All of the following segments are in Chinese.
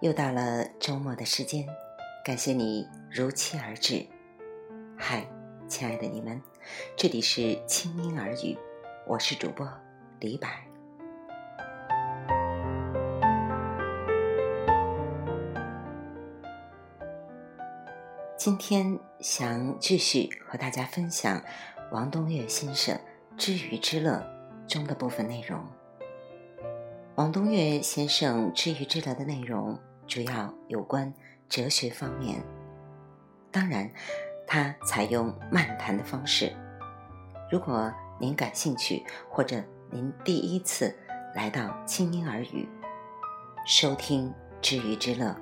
又到了周末的时间，感谢你如期而至。嗨，亲爱的你们，这里是轻音耳语，我是主播李柏。今天想继续和大家分享王东岳先生《知鱼之乐》中的部分内容。王东岳先生《知鱼之乐》的内容。主要有关哲学方面，当然，它采用漫谈的方式。如果您感兴趣，或者您第一次来到轻音耳语收听知鱼之乐，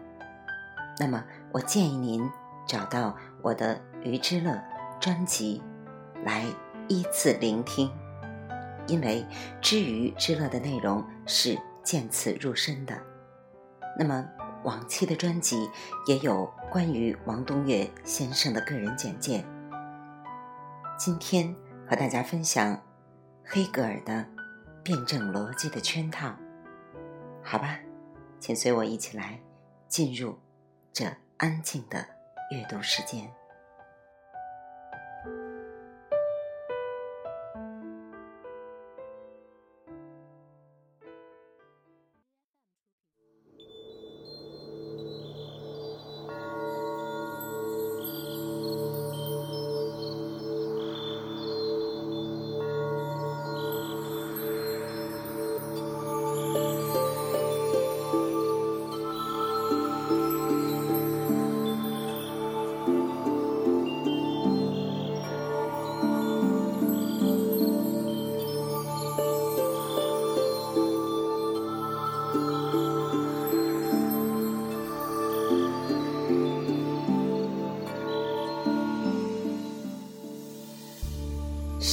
那么我建议您找到我的鱼之乐专辑来依次聆听，因为知鱼之乐的内容是渐次入深的。那么。往期的专辑也有关于王东岳先生的个人简介。今天和大家分享黑格尔的辩证逻辑的圈套，好吧，请随我一起来进入这安静的阅读时间。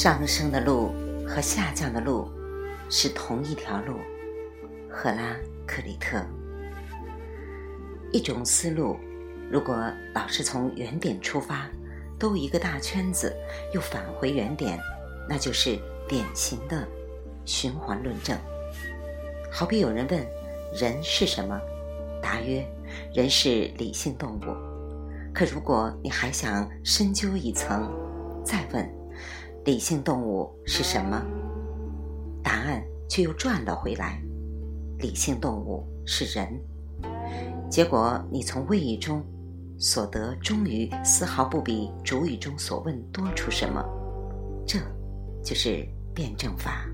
上升的路和下降的路是同一条路。赫拉克里特。一种思路，如果老是从原点出发，兜一个大圈子，又返回原点，那就是典型的循环论证。好比有人问：“人是什么？”答曰：“人是理性动物。”可如果你还想深究一层，再问。理性动物是什么？答案却又转了回来。理性动物是人。结果你从谓语中所得，终于丝毫不比主语中所问多出什么。这，就是辩证法。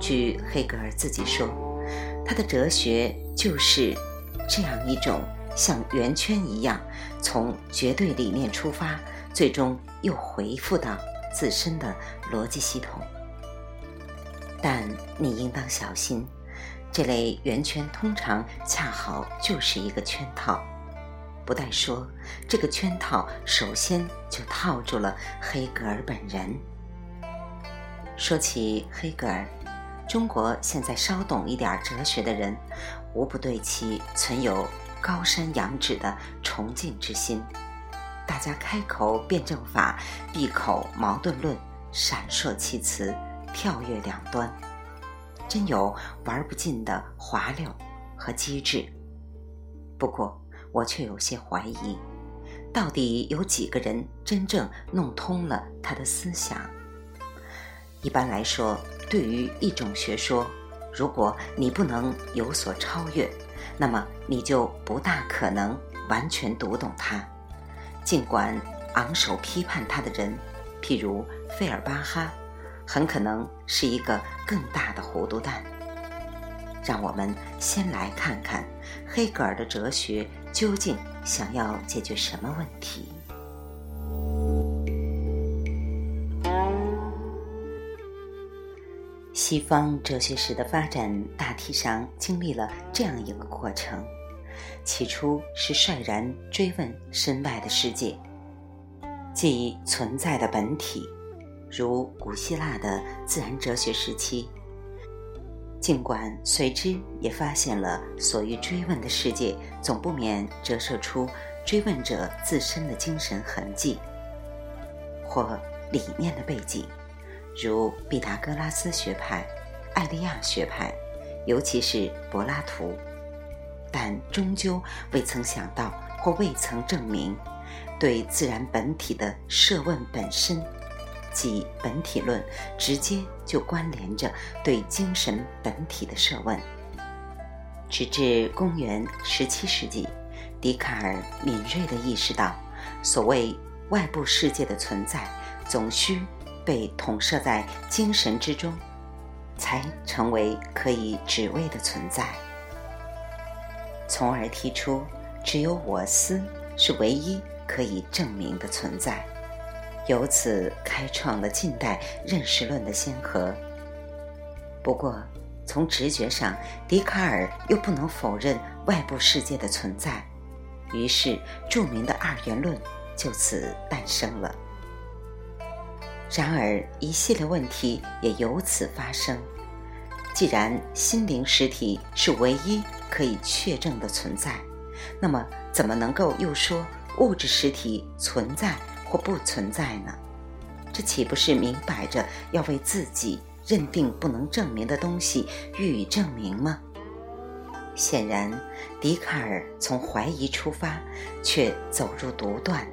据黑格尔自己说，他的哲学就是这样一种像圆圈一样，从绝对理念出发，最终又回复到。自身的逻辑系统，但你应当小心，这类圆圈通常恰好就是一个圈套。不但说，这个圈套首先就套住了黑格尔本人。说起黑格尔，中国现在稍懂一点哲学的人，无不对其存有高山仰止的崇敬之心。大家开口辩证法，闭口矛盾论，闪烁其词，跳跃两端，真有玩不尽的滑溜和机智。不过，我却有些怀疑，到底有几个人真正弄通了他的思想？一般来说，对于一种学说，如果你不能有所超越，那么你就不大可能完全读懂它。尽管昂首批判他的人，譬如费尔巴哈，很可能是一个更大的糊涂蛋。让我们先来看看黑格尔的哲学究竟想要解决什么问题。西方哲学史的发展大体上经历了这样一个过程。起初是率然追问身外的世界，即存在的本体，如古希腊的自然哲学时期。尽管随之也发现了所欲追问的世界，总不免折射出追问者自身的精神痕迹或理念的背景，如毕达哥拉斯学派、艾利亚学派，尤其是柏拉图。但终究未曾想到或未曾证明，对自然本体的设问本身，即本体论，直接就关联着对精神本体的设问。直至公元十七世纪，笛卡尔敏锐地意识到，所谓外部世界的存在，总需被统摄在精神之中，才成为可以指谓的存在。从而提出，只有我思是唯一可以证明的存在，由此开创了近代认识论的先河。不过，从直觉上，笛卡尔又不能否认外部世界的存在，于是著名的二元论就此诞生了。然而，一系列问题也由此发生。既然心灵实体是唯一可以确证的存在，那么怎么能够又说物质实体存在或不存在呢？这岂不是明摆着要为自己？认定不能证明的东西予以证明吗？显然，笛卡尔从怀疑出发，却走入独断。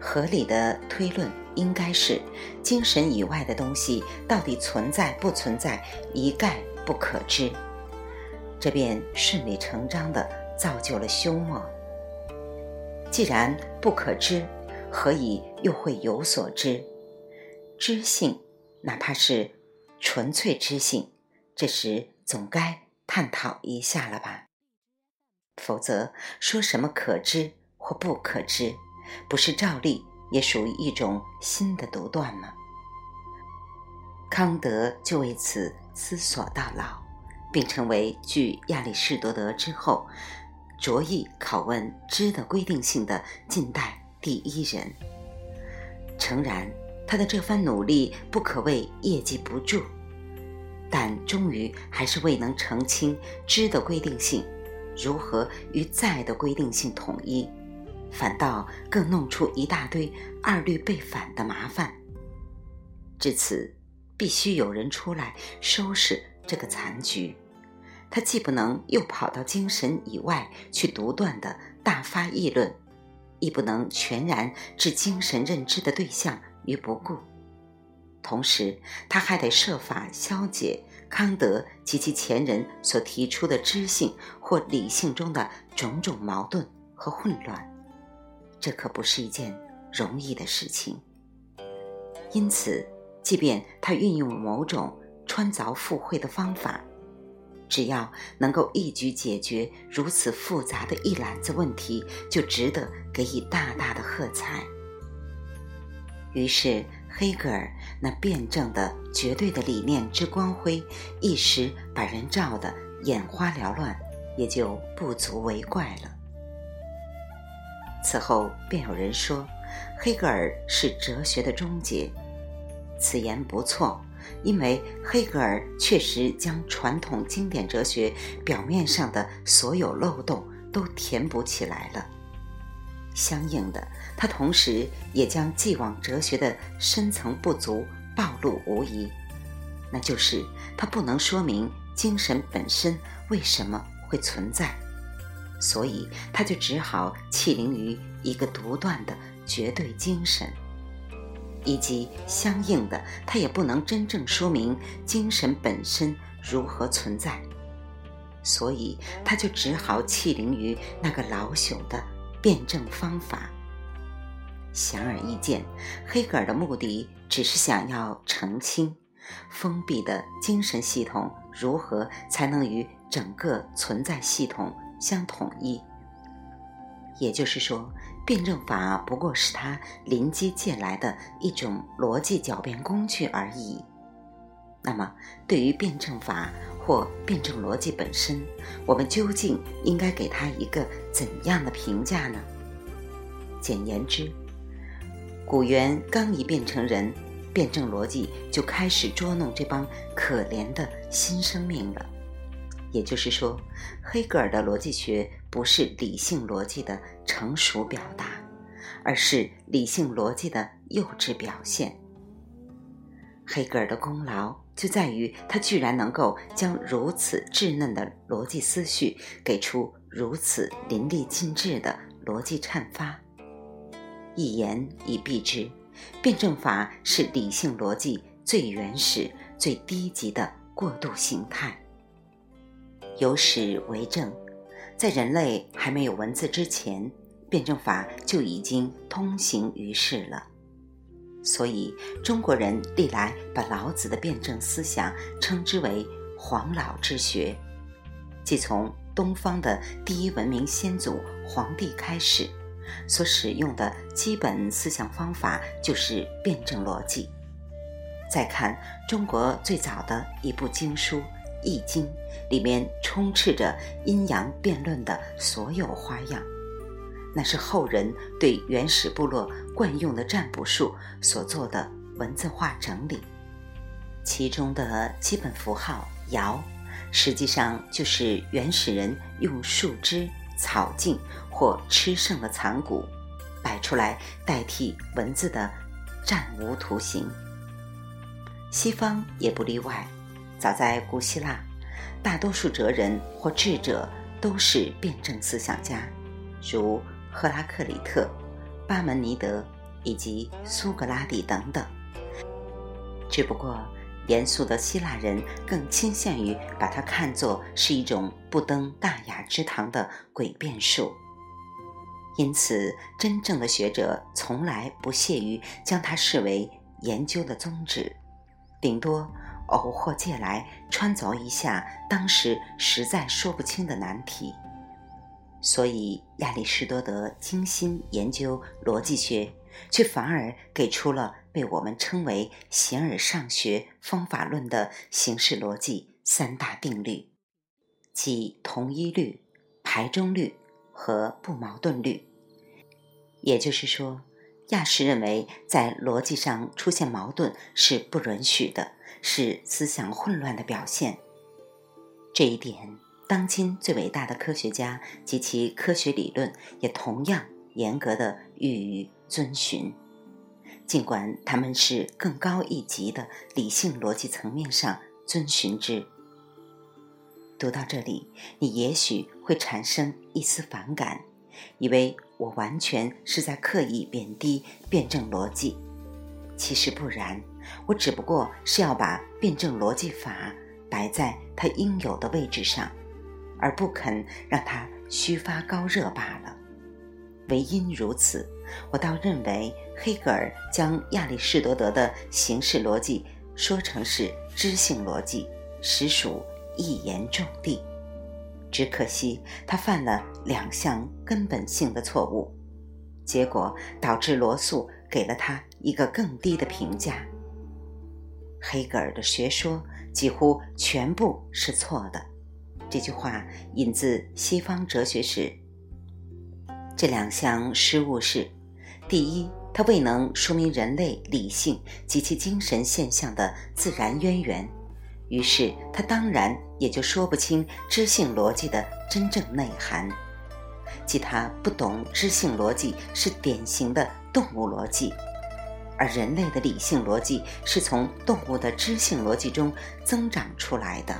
合理的推论应该是：精神以外的东西到底存在不存在，一概不可知。这便顺理成章地造就了休谟。既然不可知，何以又会有所知？知性，哪怕是。纯粹知性，这时总该探讨一下了吧？否则说什么可知或不可知，不是照例也属于一种新的独断吗？康德就为此思索到老，并成为继亚里士多德之后，着意拷问知的规定性的近代第一人。诚然。他的这番努力不可谓业绩不著，但终于还是未能澄清知的规定性如何与在的规定性统一，反倒更弄出一大堆二律背反的麻烦。至此，必须有人出来收拾这个残局。他既不能又跑到精神以外去独断的大发议论，亦不能全然置精神认知的对象。于不顾，同时他还得设法消解康德及其前人所提出的知性或理性中的种种矛盾和混乱，这可不是一件容易的事情。因此，即便他运用某种穿凿附会的方法，只要能够一举解决如此复杂的一揽子问题，就值得给予大大的喝彩。于是，黑格尔那辩证的、绝对的理念之光辉，一时把人照得眼花缭乱，也就不足为怪了。此后，便有人说，黑格尔是哲学的终结。此言不错，因为黑格尔确实将传统经典哲学表面上的所有漏洞都填补起来了。相应的，他同时也将既往哲学的深层不足暴露无遗，那就是他不能说明精神本身为什么会存在，所以他就只好弃灵于一个独断的绝对精神，以及相应的，他也不能真正说明精神本身如何存在，所以他就只好弃灵于那个老朽的。辩证方法，显而易见，黑格尔的目的只是想要澄清封闭的精神系统如何才能与整个存在系统相统一。也就是说，辩证法不过是他临机借来的一种逻辑狡辩工具而已。那么，对于辩证法或辩证逻辑本身，我们究竟应该给他一个怎样的评价呢？简言之，古元刚一变成人，辩证逻辑就开始捉弄这帮可怜的新生命了。也就是说，黑格尔的逻辑学不是理性逻辑的成熟表达，而是理性逻辑的幼稚表现。黑格尔的功劳。就在于他居然能够将如此稚嫩的逻辑思绪给出如此淋漓尽致的逻辑阐发。一言以蔽之，辩证法是理性逻辑最原始、最低级的过渡形态。有史为证，在人类还没有文字之前，辩证法就已经通行于世了。所以，中国人历来把老子的辩证思想称之为“黄老之学”，即从东方的第一文明先祖黄帝开始，所使用的基本思想方法就是辩证逻辑。再看中国最早的一部经书《易经》，里面充斥着阴阳辩论的所有花样。那是后人对原始部落惯用的占卜术所做的文字化整理，其中的基本符号“爻”，实际上就是原始人用树枝、草茎或吃剩的残骨摆出来代替文字的占无图形。西方也不例外，早在古希腊，大多数哲人或智者都是辩证思想家，如。赫拉克里特、巴门尼德以及苏格拉底等等，只不过严肃的希腊人更倾向于把它看作是一种不登大雅之堂的诡辩术。因此，真正的学者从来不屑于将它视为研究的宗旨，顶多偶或借来穿凿一下当时实在说不清的难题。所以，亚里士多德精心研究逻辑学，却反而给出了被我们称为“形而上学方法论”的形式逻辑三大定律，即同一律、排中律和不矛盾律。也就是说，亚氏认为在逻辑上出现矛盾是不允许的，是思想混乱的表现。这一点。当今最伟大的科学家及其科学理论也同样严格的予以遵循，尽管他们是更高一级的理性逻辑层面上遵循之。读到这里，你也许会产生一丝反感，以为我完全是在刻意贬低辩证逻辑。其实不然，我只不过是要把辩证逻辑法摆在它应有的位置上。而不肯让它虚发高热罢了。唯因如此，我倒认为黑格尔将亚里士多德的形式逻辑说成是知性逻辑，实属一言中的。只可惜他犯了两项根本性的错误，结果导致罗素给了他一个更低的评价。黑格尔的学说几乎全部是错的。这句话引自西方哲学史。这两项失误是：第一，它未能说明人类理性及其精神现象的自然渊源，于是它当然也就说不清知性逻辑的真正内涵，即它不懂知性逻辑是典型的动物逻辑，而人类的理性逻辑是从动物的知性逻辑中增长出来的。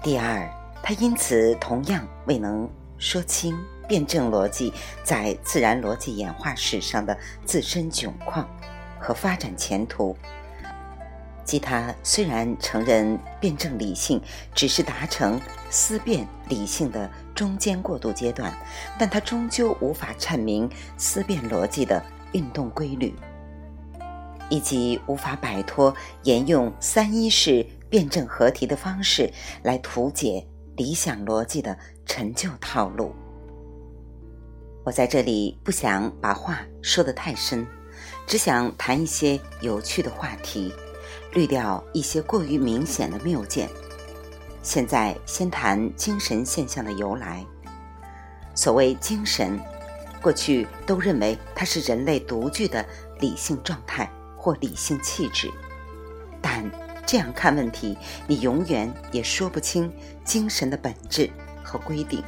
第二，他因此同样未能说清辩证逻辑在自然逻辑演化史上的自身窘况和发展前途。即他虽然承认辩证理性只是达成思辨理性的中间过渡阶段，但他终究无法阐明思辨逻辑的运动规律，以及无法摆脱沿用三一式。辩证合题的方式来图解理想逻辑的陈旧套路。我在这里不想把话说得太深，只想谈一些有趣的话题，滤掉一些过于明显的谬见。现在先谈精神现象的由来。所谓精神，过去都认为它是人类独具的理性状态或理性气质，但。这样看问题，你永远也说不清精神的本质和规定。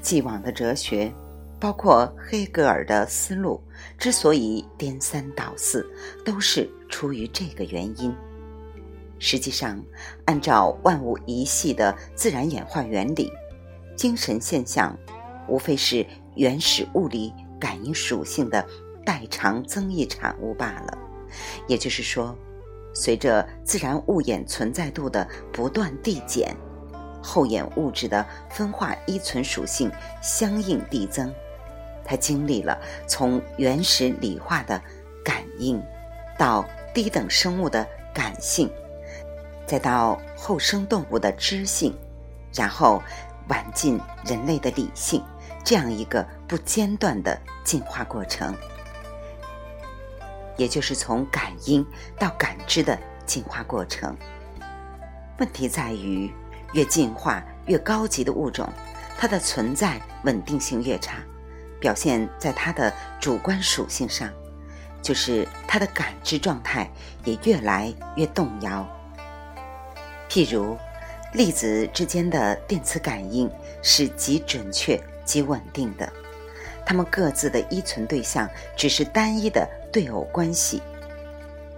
既往的哲学，包括黑格尔的思路，之所以颠三倒四，都是出于这个原因。实际上，按照万物一系的自然演化原理，精神现象无非是原始物理感应属性的代偿增益产物罢了。也就是说，随着自然物演存在度的不断递减，后演物质的分化依存属性相应递增。它经历了从原始理化的感应，到低等生物的感性。再到后生动物的知性，然后晚进人类的理性，这样一个不间断的进化过程，也就是从感应到感知的进化过程。问题在于，越进化越高级的物种，它的存在稳定性越差，表现在它的主观属性上，就是它的感知状态也越来越动摇。譬如，粒子之间的电磁感应是极准确、及稳定的，它们各自的依存对象只是单一的对偶关系，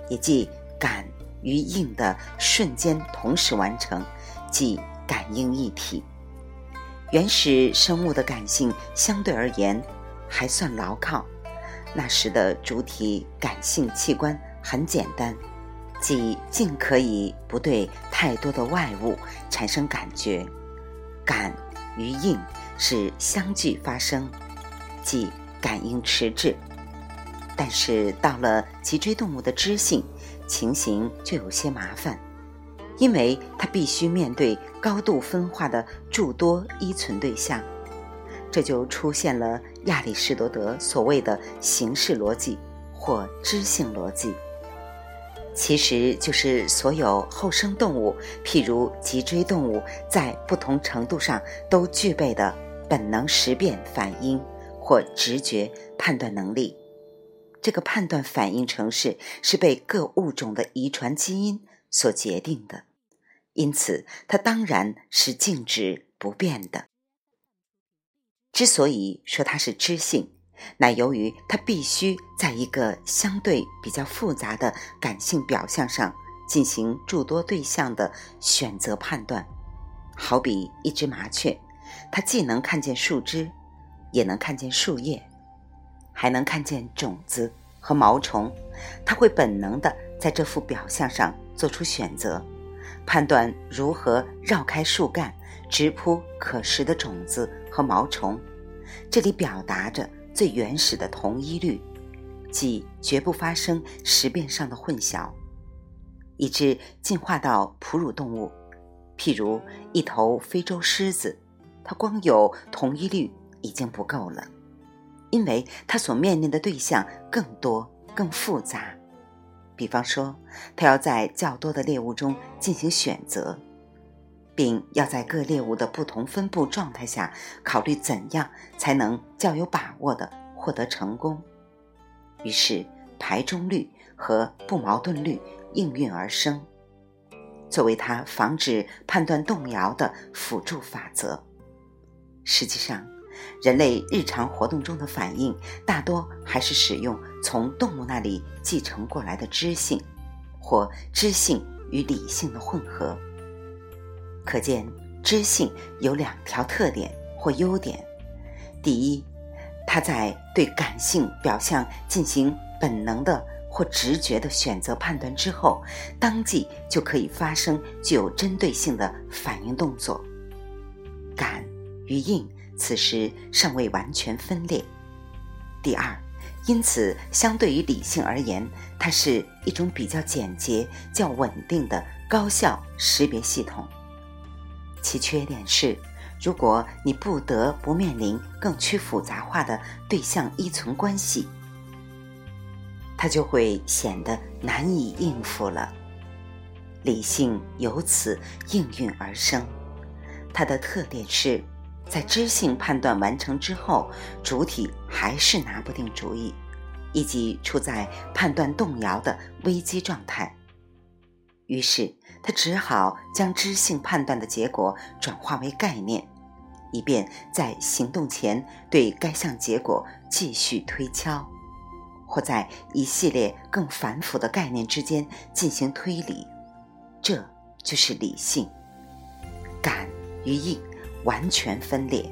也即感与应的瞬间同时完成，即感应一体。原始生物的感性相对而言还算牢靠，那时的主体感性器官很简单。即尽可以不对太多的外物产生感觉，感与应是相继发生，即感应迟滞。但是到了脊椎动物的知性，情形就有些麻烦，因为它必须面对高度分化的诸多依存对象，这就出现了亚里士多德所谓的形式逻辑或知性逻辑。其实就是所有后生动物，譬如脊椎动物，在不同程度上都具备的本能识辨反应或直觉判断能力。这个判断反应程式是被各物种的遗传基因所决定的，因此它当然是静止不变的。之所以说它是知性。乃由于它必须在一个相对比较复杂的感性表象上进行诸多对象的选择判断，好比一只麻雀，它既能看见树枝，也能看见树叶，还能看见种子和毛虫，它会本能的在这幅表象上做出选择，判断如何绕开树干，直扑可食的种子和毛虫。这里表达着。最原始的同一律，即绝不发生识变上的混淆，以致进化到哺乳动物，譬如一头非洲狮子，他光有同一律已经不够了，因为他所面临的对象更多、更复杂。比方说，他要在较多的猎物中进行选择，并要在各猎物的不同分布状态下考虑怎样才能较有把握的。获得成功，于是排中律和不矛盾律应运而生，作为他防止判断动摇的辅助法则。实际上，人类日常活动中的反应大多还是使用从动物那里继承过来的知性，或知性与理性的混合。可见，知性有两条特点或优点：第一，它在对感性表象进行本能的或直觉的选择判断之后，当即就可以发生具有针对性的反应动作。感与应此时尚未完全分裂。第二，因此相对于理性而言，它是一种比较简洁、较稳定的高效识别系统。其缺点是。如果你不得不面临更趋复杂化的对象依存关系，它就会显得难以应付了。理性由此应运而生，它的特点是，在知性判断完成之后，主体还是拿不定主意，以及处在判断动摇的危机状态。于是，他只好将知性判断的结果转化为概念。以便在行动前对该项结果继续推敲，或在一系列更繁复的概念之间进行推理，这就是理性，感与应完全分裂。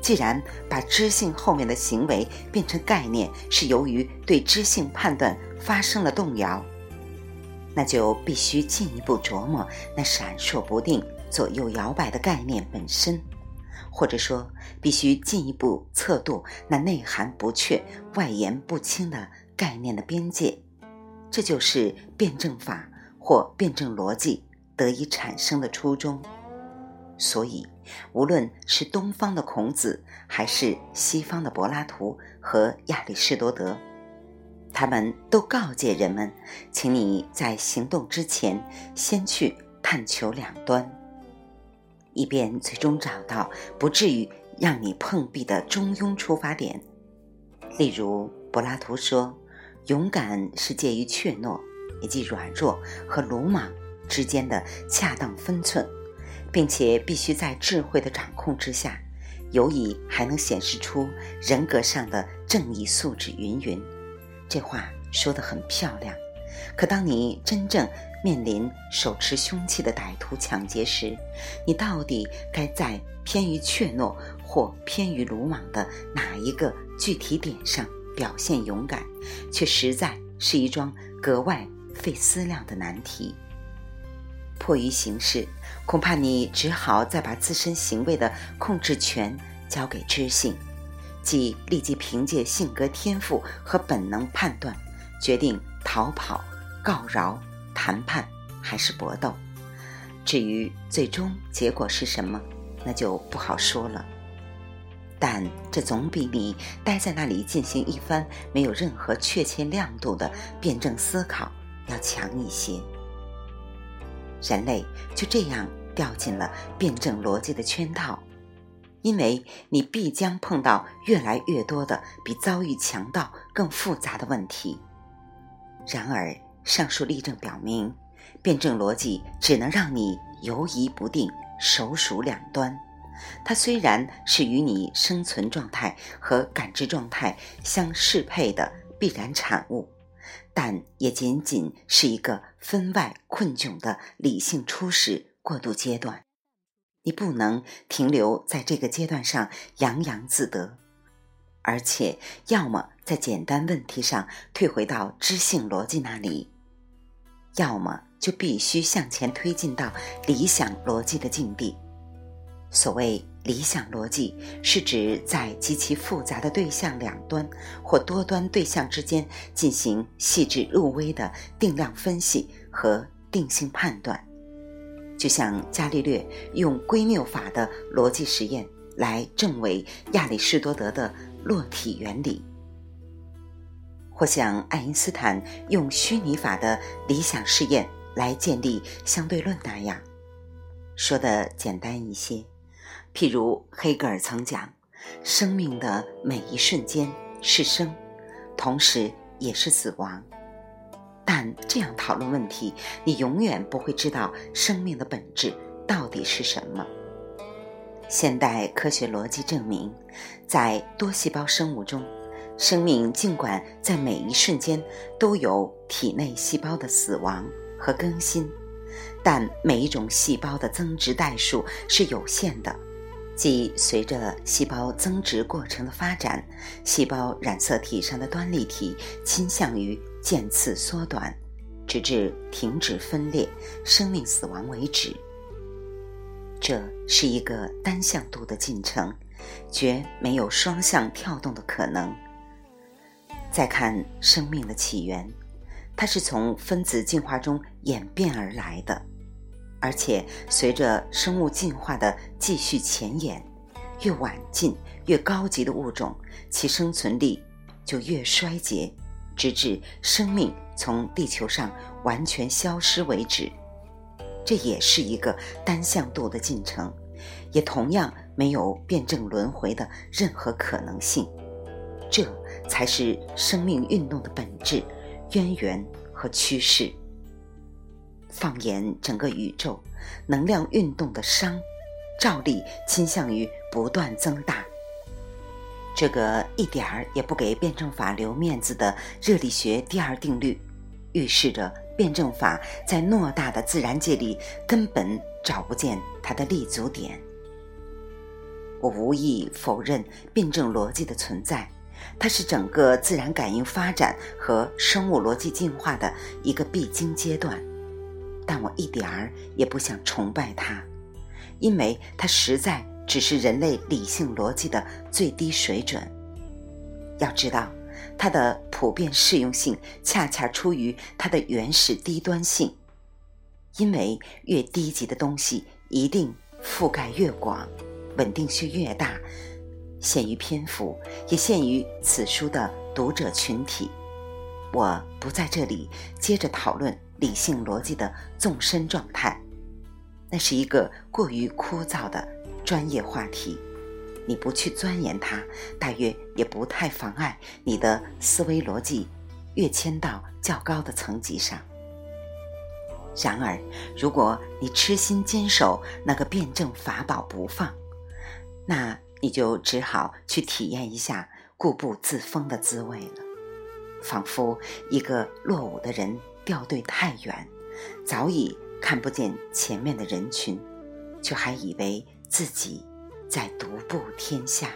既然把知性后面的行为变成概念，是由于对知性判断发生了动摇，那就必须进一步琢磨那闪烁不定、左右摇摆的概念本身，或者说，必须进一步测度那内涵不确、外延不清的概念的边界。这就是辩证法或辩证逻辑得以产生的初衷。所以，无论是东方的孔子，还是西方的柏拉图和亚里士多德，他们都告诫人们：请你在行动之前，先去探求两端，以便最终找到不至于让你碰壁的中庸出发点。例如，柏拉图说：“勇敢是介于怯懦以及软弱和鲁莽之间的恰当分寸。”并且必须在智慧的掌控之下，尤以还能显示出人格上的正义素质。云云，这话说得很漂亮。可当你真正面临手持凶器的歹徒抢劫时，你到底该在偏于怯懦或偏于鲁莽的哪一个具体点上表现勇敢，却实在是一桩格外费思量的难题。迫于形势，恐怕你只好再把自身行为的控制权交给知性，即立即凭借性格天赋和本能判断，决定逃跑、告饶、谈判还是搏斗。至于最终结果是什么，那就不好说了。但这总比你待在那里进行一番没有任何确切亮度的辩证思考要强一些。人类就这样掉进了辩证逻辑的圈套，因为你必将碰到越来越多的比遭遇强盗更复杂的问题。然而，上述例证表明，辩证逻辑只能让你犹疑不定、手数两端。它虽然是与你生存状态和感知状态相适配的必然产物。但也仅仅是一个分外困窘的理性初始过渡阶段，你不能停留在这个阶段上洋洋自得，而且要么在简单问题上退回到知性逻辑那里，要么就必须向前推进到理想逻辑的境地。所谓。理想逻辑是指在极其复杂的对象两端或多端对象之间进行细致入微的定量分析和定性判断，就像伽利略用归谬法的逻辑实验来证伪亚里士多德的落体原理，或像爱因斯坦用虚拟法的理想试验来建立相对论那样，说的简单一些。譬如黑格尔曾讲，生命的每一瞬间是生，同时也是死亡。但这样讨论问题，你永远不会知道生命的本质到底是什么。现代科学逻辑证明，在多细胞生物中，生命尽管在每一瞬间都有体内细胞的死亡和更新，但每一种细胞的增值代数是有限的。即随着细胞增殖过程的发展，细胞染色体上的端粒体倾向于渐次缩短，直至停止分裂、生命死亡为止。这是一个单向度的进程，绝没有双向跳动的可能。再看生命的起源，它是从分子进化中演变而来的。而且，随着生物进化的继续前沿，越晚进、越高级的物种，其生存力就越衰竭，直至生命从地球上完全消失为止。这也是一个单向度的进程，也同样没有辩证轮回的任何可能性。这才是生命运动的本质、渊源和趋势。放眼整个宇宙，能量运动的熵，照例倾向于不断增大。这个一点儿也不给辩证法留面子的热力学第二定律，预示着辩证法在偌大的自然界里根本找不见它的立足点。我无意否认辩证逻辑的存在，它是整个自然感应发展和生物逻辑进化的一个必经阶段，但我一点儿也不想崇拜它，因为它实在只是人类理性逻辑的最低水准。要知道。它的普遍适用性恰恰出于它的原始低端性，因为越低级的东西一定覆盖越广，稳定性越大。限于篇幅，也限于此书的读者群体，我不在这里接着讨论理性逻辑的纵深状态，那是一个过于枯燥的专业话题。你不去钻研它，大约也不太妨碍你的思维逻辑跃迁到较高的层级上。然而，如果你痴心坚守那个辩证法宝不放，那你就只好去体验一下固步自封的滋味了。仿佛一个落伍的人掉队太远，早已看不见前面的人群，却还以为自己。在独步天下。